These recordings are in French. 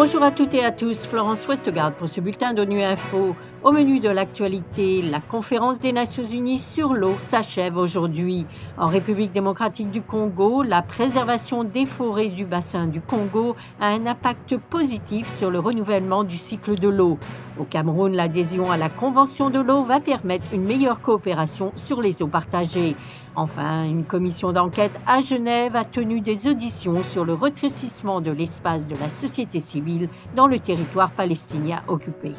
Bonjour à toutes et à tous, Florence Westgard pour ce bulletin d'ONU Info. Au menu de l'actualité, la conférence des Nations Unies sur l'eau s'achève aujourd'hui. En République démocratique du Congo, la préservation des forêts du bassin du Congo a un impact positif sur le renouvellement du cycle de l'eau. Au Cameroun, l'adhésion à la Convention de l'eau va permettre une meilleure coopération sur les eaux partagées. Enfin, une commission d'enquête à Genève a tenu des auditions sur le retrécissement de l'espace de la société civile dans le territoire palestinien occupé.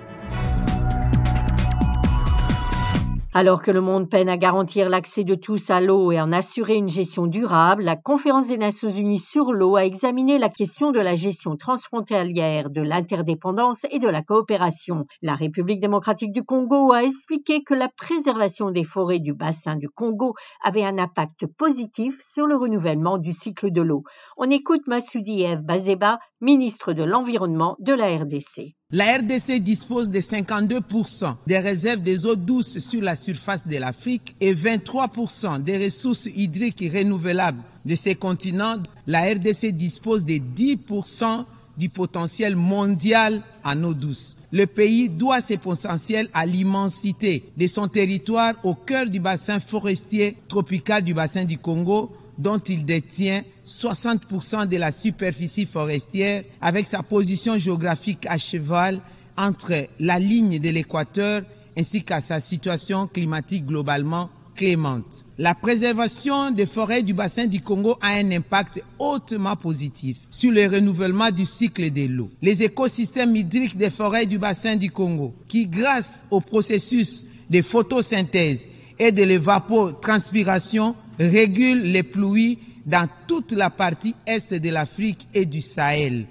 Alors que le monde peine à garantir l'accès de tous à l'eau et en assurer une gestion durable, la Conférence des Nations Unies sur l'eau a examiné la question de la gestion transfrontalière, de l'interdépendance et de la coopération. La République démocratique du Congo a expliqué que la préservation des forêts du bassin du Congo avait un impact positif sur le renouvellement du cycle de l'eau. On écoute Massoudi Ev Bazeba, ministre de l'Environnement de la RDC. La RDC dispose de 52% des réserves des eaux douces sur la surface de l'Afrique et 23% des ressources hydriques renouvelables de ces continents. La RDC dispose de 10% du potentiel mondial en eau douce. Le pays doit ses potentiels à l'immensité de son territoire au cœur du bassin forestier tropical du bassin du Congo dont il détient 60% de la superficie forestière avec sa position géographique à cheval entre la ligne de l'équateur ainsi qu'à sa situation climatique globalement clémente. La préservation des forêts du bassin du Congo a un impact hautement positif sur le renouvellement du cycle de l'eau. Les écosystèmes hydriques des forêts du bassin du Congo, qui grâce au processus de photosynthèse et de l'évapotranspiration régule les pluies dans toute la partie est de l'Afrique et du Sahel.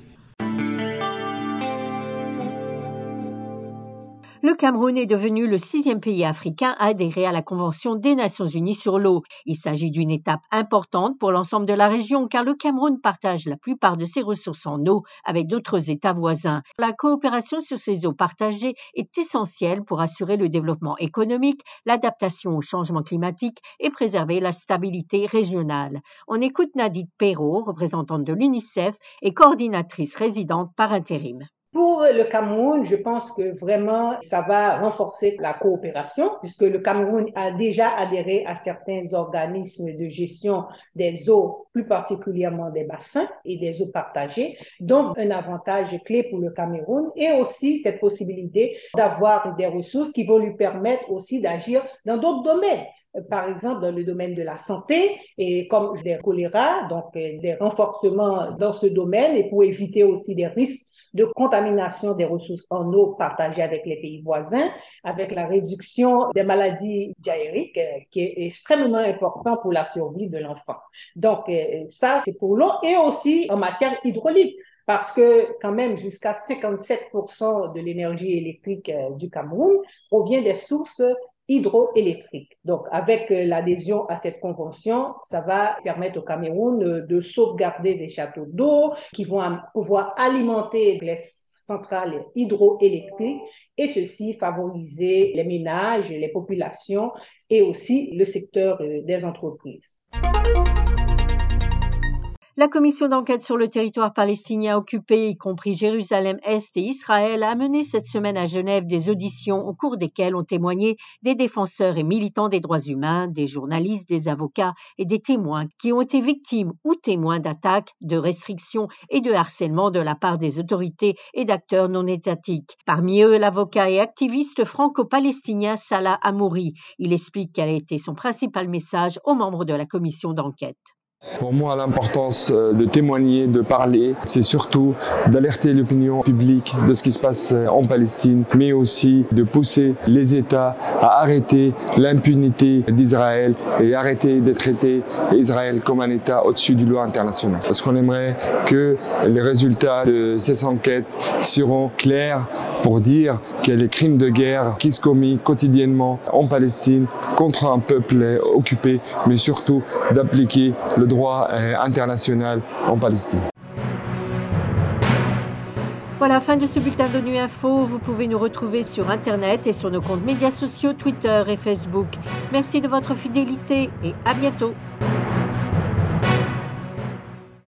Le Cameroun est devenu le sixième pays africain à adhérer à la Convention des Nations Unies sur l'eau. Il s'agit d'une étape importante pour l'ensemble de la région car le Cameroun partage la plupart de ses ressources en eau avec d'autres États voisins. La coopération sur ces eaux partagées est essentielle pour assurer le développement économique, l'adaptation au changement climatique et préserver la stabilité régionale. On écoute Nadine Perrault, représentante de l'UNICEF et coordinatrice résidente par intérim. Le Cameroun, je pense que vraiment, ça va renforcer la coopération, puisque le Cameroun a déjà adhéré à certains organismes de gestion des eaux, plus particulièrement des bassins et des eaux partagées, donc un avantage clé pour le Cameroun, et aussi cette possibilité d'avoir des ressources qui vont lui permettre aussi d'agir dans d'autres domaines. Par exemple dans le domaine de la santé et comme des choléra, donc des renforcements dans ce domaine et pour éviter aussi des risques de contamination des ressources en eau partagées avec les pays voisins, avec la réduction des maladies diarrhéiques, euh, qui est extrêmement important pour la survie de l'enfant. Donc, euh, ça, c'est pour l'eau et aussi en matière hydraulique parce que quand même jusqu'à 57% de l'énergie électrique euh, du Cameroun provient des sources hydroélectrique. Donc, avec euh, l'adhésion à cette convention, ça va permettre au Cameroun euh, de sauvegarder des châteaux d'eau qui vont pouvoir alimenter les centrales hydroélectriques et ceci favoriser les ménages, les populations et aussi le secteur euh, des entreprises. La commission d'enquête sur le territoire palestinien occupé, y compris Jérusalem-Est et Israël, a mené cette semaine à Genève des auditions au cours desquelles ont témoigné des défenseurs et militants des droits humains, des journalistes, des avocats et des témoins qui ont été victimes ou témoins d'attaques, de restrictions et de harcèlement de la part des autorités et d'acteurs non étatiques. Parmi eux, l'avocat et activiste franco-palestinien Salah Amouri. Il explique quel a été son principal message aux membres de la commission d'enquête. Pour moi, l'importance euh, de témoigner, de parler, c'est surtout d'alerter l'opinion publique de ce qui se passe euh, en Palestine, mais aussi de pousser les États à arrêter l'impunité d'Israël et arrêter de traiter Israël comme un État au-dessus du loi internationale. Parce qu'on aimerait que les résultats de ces enquêtes seront clairs pour dire que les crimes de guerre qui se commis quotidiennement en Palestine contre un peuple occupé, mais surtout d'appliquer le droit euh, international en Palestine. Voilà, fin de ce bulletin de Nuit Info. Vous pouvez nous retrouver sur Internet et sur nos comptes médias sociaux, Twitter et Facebook. Merci de votre fidélité et à bientôt.